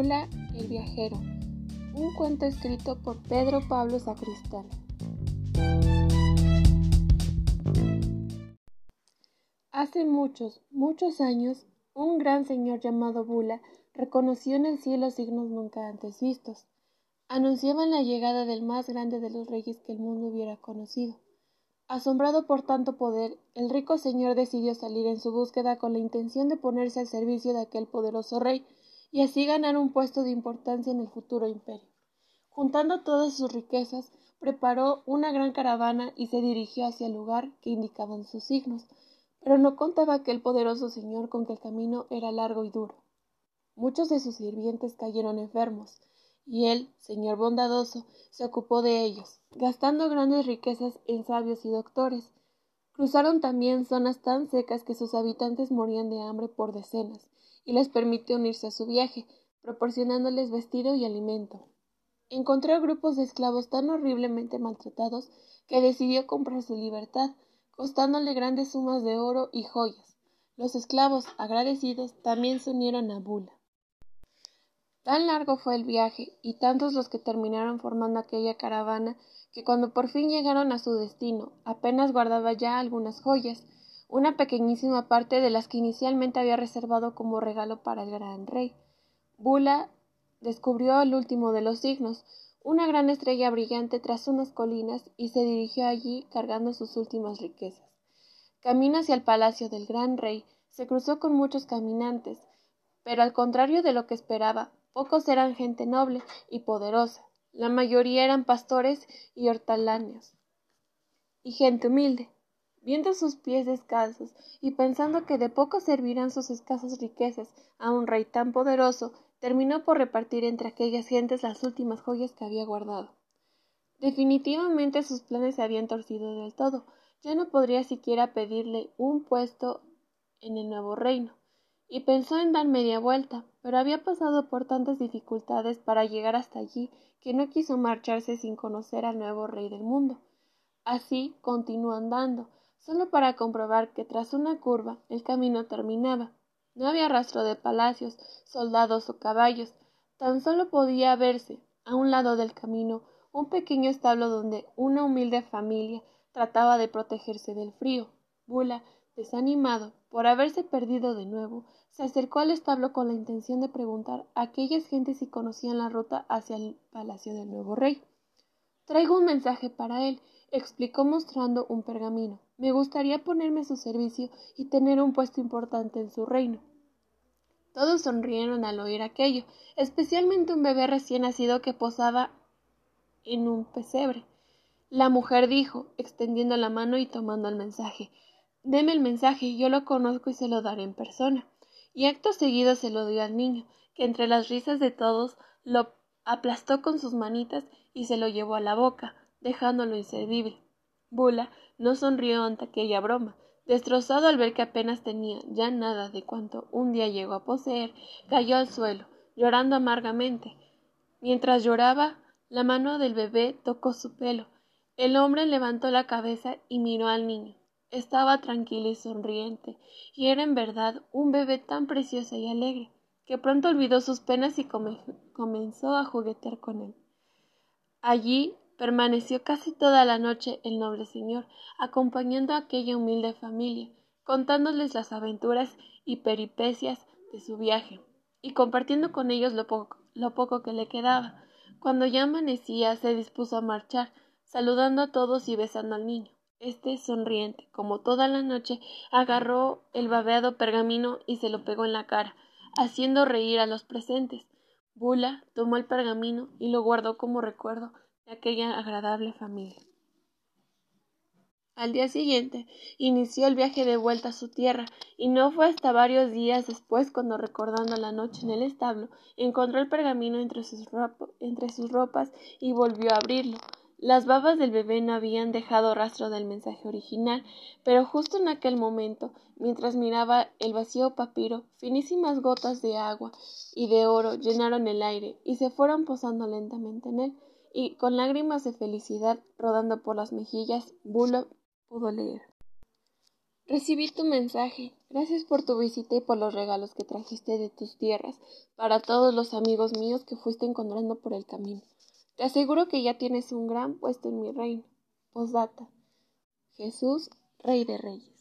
Bula el viajero, un cuento escrito por Pedro Pablo Sacristán. Hace muchos, muchos años, un gran señor llamado Bula reconoció en el cielo signos nunca antes vistos. Anunciaban la llegada del más grande de los reyes que el mundo hubiera conocido. Asombrado por tanto poder, el rico señor decidió salir en su búsqueda con la intención de ponerse al servicio de aquel poderoso rey y así ganar un puesto de importancia en el futuro imperio. Juntando todas sus riquezas, preparó una gran caravana y se dirigió hacia el lugar que indicaban sus signos, pero no contaba aquel poderoso señor con que el camino era largo y duro. Muchos de sus sirvientes cayeron enfermos, y él, señor bondadoso, se ocupó de ellos, gastando grandes riquezas en sabios y doctores. Cruzaron también zonas tan secas que sus habitantes morían de hambre por decenas, y les permitió unirse a su viaje, proporcionándoles vestido y alimento. Encontró grupos de esclavos tan horriblemente maltratados que decidió comprar su libertad, costándole grandes sumas de oro y joyas. Los esclavos, agradecidos, también se unieron a Bula. Tan largo fue el viaje y tantos los que terminaron formando aquella caravana que cuando por fin llegaron a su destino apenas guardaba ya algunas joyas, una pequeñísima parte de las que inicialmente había reservado como regalo para el gran rey. Bula descubrió el último de los signos, una gran estrella brillante tras unas colinas y se dirigió allí cargando sus últimas riquezas. Camino hacia el palacio del gran rey, se cruzó con muchos caminantes, pero al contrario de lo que esperaba, Pocos eran gente noble y poderosa, la mayoría eran pastores y hortelanos, y gente humilde. Viendo sus pies descalzos y pensando que de poco servirán sus escasas riquezas a un rey tan poderoso, terminó por repartir entre aquellas gentes las últimas joyas que había guardado. Definitivamente sus planes se habían torcido del todo. Ya no podría siquiera pedirle un puesto en el nuevo reino y pensó en dar media vuelta, pero había pasado por tantas dificultades para llegar hasta allí que no quiso marcharse sin conocer al nuevo rey del mundo. Así continuó andando, solo para comprobar que tras una curva el camino terminaba. No había rastro de palacios, soldados o caballos, tan solo podía verse, a un lado del camino, un pequeño establo donde una humilde familia trataba de protegerse del frío. Bula, desanimado por haberse perdido de nuevo, se acercó al establo con la intención de preguntar a aquellas gentes si conocían la ruta hacia el palacio del nuevo rey. Traigo un mensaje para él, explicó mostrando un pergamino. Me gustaría ponerme a su servicio y tener un puesto importante en su reino. Todos sonrieron al oír aquello, especialmente un bebé recién nacido que posaba en un pesebre. La mujer dijo, extendiendo la mano y tomando el mensaje Deme el mensaje, yo lo conozco y se lo daré en persona y acto seguido se lo dio al niño, que entre las risas de todos lo aplastó con sus manitas y se lo llevó a la boca, dejándolo inservible. Bula no sonrió ante aquella broma, destrozado al ver que apenas tenía ya nada de cuanto un día llegó a poseer, cayó al suelo, llorando amargamente. Mientras lloraba, la mano del bebé tocó su pelo. El hombre levantó la cabeza y miró al niño. Estaba tranquila y sonriente, y era en verdad un bebé tan precioso y alegre, que pronto olvidó sus penas y comenzó a juguetear con él. Allí permaneció casi toda la noche el noble señor, acompañando a aquella humilde familia, contándoles las aventuras y peripecias de su viaje, y compartiendo con ellos lo poco, que le quedaba. Cuando ya amanecía se dispuso a marchar, saludando a todos y besando al niño. Este, sonriente, como toda la noche, agarró el babeado pergamino y se lo pegó en la cara, haciendo reír a los presentes. Bula tomó el pergamino y lo guardó como recuerdo de aquella agradable familia. Al día siguiente inició el viaje de vuelta a su tierra, y no fue hasta varios días después cuando, recordando la noche en el establo, encontró el pergamino entre sus, entre sus ropas y volvió a abrirlo. Las babas del bebé no habían dejado rastro del mensaje original, pero justo en aquel momento, mientras miraba el vacío papiro, finísimas gotas de agua y de oro llenaron el aire y se fueron posando lentamente en él, y con lágrimas de felicidad rodando por las mejillas, Bulo pudo leer. Recibí tu mensaje, Gracias por tu visita y por los regalos que trajiste de tus tierras para todos los amigos míos que fuiste encontrando por el camino. Te aseguro que ya tienes un gran puesto en mi reino. Posdata. Jesús, Rey de Reyes.